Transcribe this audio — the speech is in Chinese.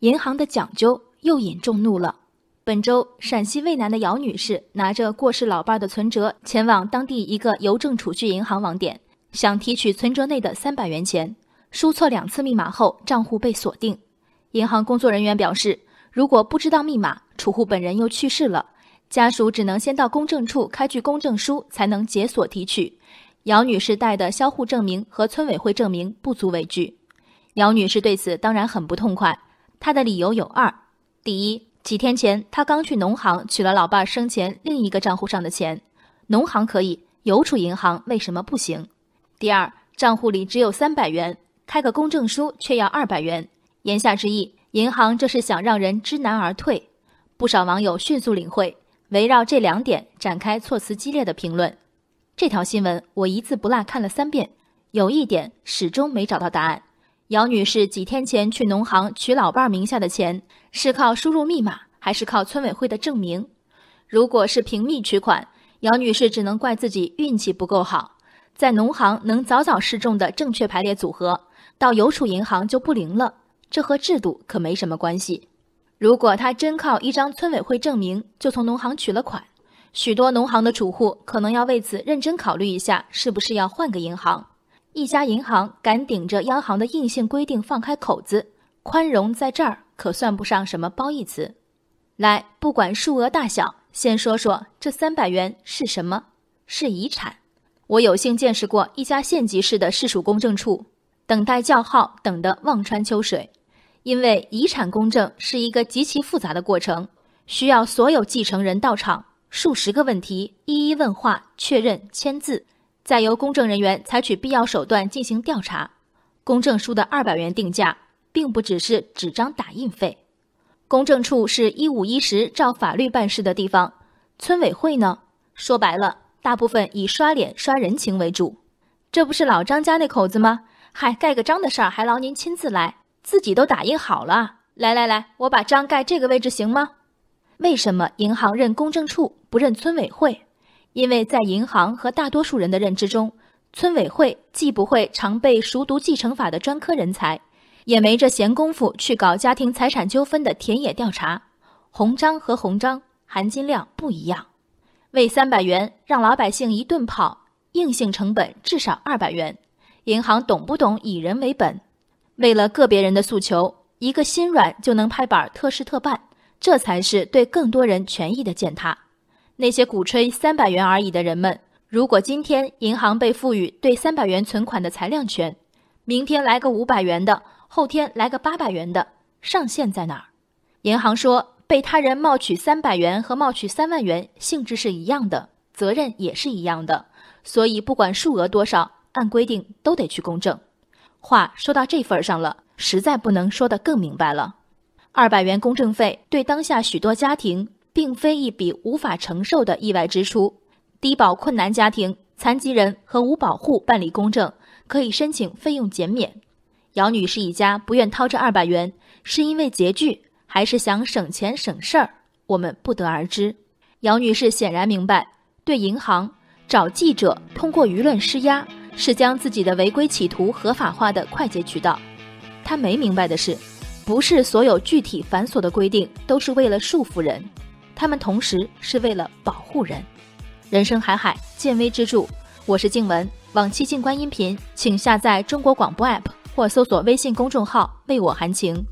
银行的讲究又引众怒了。本周，陕西渭南的姚女士拿着过世老伴的存折，前往当地一个邮政储蓄银行网点，想提取存折内的三百元钱。输错两次密码后，账户被锁定。银行工作人员表示，如果不知道密码，储户本人又去世了，家属只能先到公证处开具公证书，才能解锁提取。姚女士带的销户证明和村委会证明不足为据。姚女士对此当然很不痛快，他的理由有二：第一，几天前，他刚去农行取了老伴生前另一个账户上的钱，农行可以，邮储银行为什么不行？第二，账户里只有三百元，开个公证书却要二百元，言下之意，银行这是想让人知难而退。不少网友迅速领会，围绕这两点展开措辞激烈的评论。这条新闻我一字不落看了三遍，有一点始终没找到答案。姚女士几天前去农行取老伴名下的钱，是靠输入密码，还是靠村委会的证明？如果是凭密取款，姚女士只能怪自己运气不够好，在农行能早早示众的正确排列组合，到邮储银行就不灵了。这和制度可没什么关系。如果她真靠一张村委会证明就从农行取了款，许多农行的储户可能要为此认真考虑一下，是不是要换个银行。一家银行敢顶着央行的硬性规定放开口子，宽容在这儿可算不上什么褒义词。来，不管数额大小，先说说这三百元是什么？是遗产。我有幸见识过一家县级市的市属公证处，等待叫号等得望穿秋水。因为遗产公证是一个极其复杂的过程，需要所有继承人到场，数十个问题一一问话、确认、签字。再由公证人员采取必要手段进行调查。公证书的二百元定价，并不只是纸张打印费。公证处是一五一十照法律办事的地方，村委会呢，说白了，大部分以刷脸刷人情为主。这不是老张家那口子吗？嗨，盖个章的事儿还劳您亲自来，自己都打印好了。来来来，我把章盖这个位置行吗？为什么银行认公证处不认村委会？因为在银行和大多数人的认知中，村委会既不会常备熟读继承法的专科人才，也没这闲工夫去搞家庭财产纠纷的田野调查。红章和红章含金量不一样，为三百元让老百姓一顿跑，硬性成本至少二百元。银行懂不懂以人为本？为了个别人的诉求，一个心软就能拍板特事特办，这才是对更多人权益的践踏。那些鼓吹三百元而已的人们，如果今天银行被赋予对三百元存款的裁量权，明天来个五百元的，后天来个八百元的，上限在哪儿？银行说，被他人冒取三百元和冒取三万元性质是一样的，责任也是一样的，所以不管数额多少，按规定都得去公证。话说到这份上了，实在不能说得更明白了。二百元公证费对当下许多家庭。并非一笔无法承受的意外支出。低保困难家庭、残疾人和无保户办理公证可以申请费用减免。姚女士一家不愿掏这二百元，是因为拮据，还是想省钱省事儿？我们不得而知。姚女士显然明白，对银行找记者通过舆论施压，是将自己的违规企图合法化的快捷渠道。她没明白的是，不是所有具体繁琐的规定都是为了束缚人。他们同时是为了保护人。人生海海，见微知著。我是静文，往期静观音频，请下载中国广播 APP 或搜索微信公众号“为我含情”。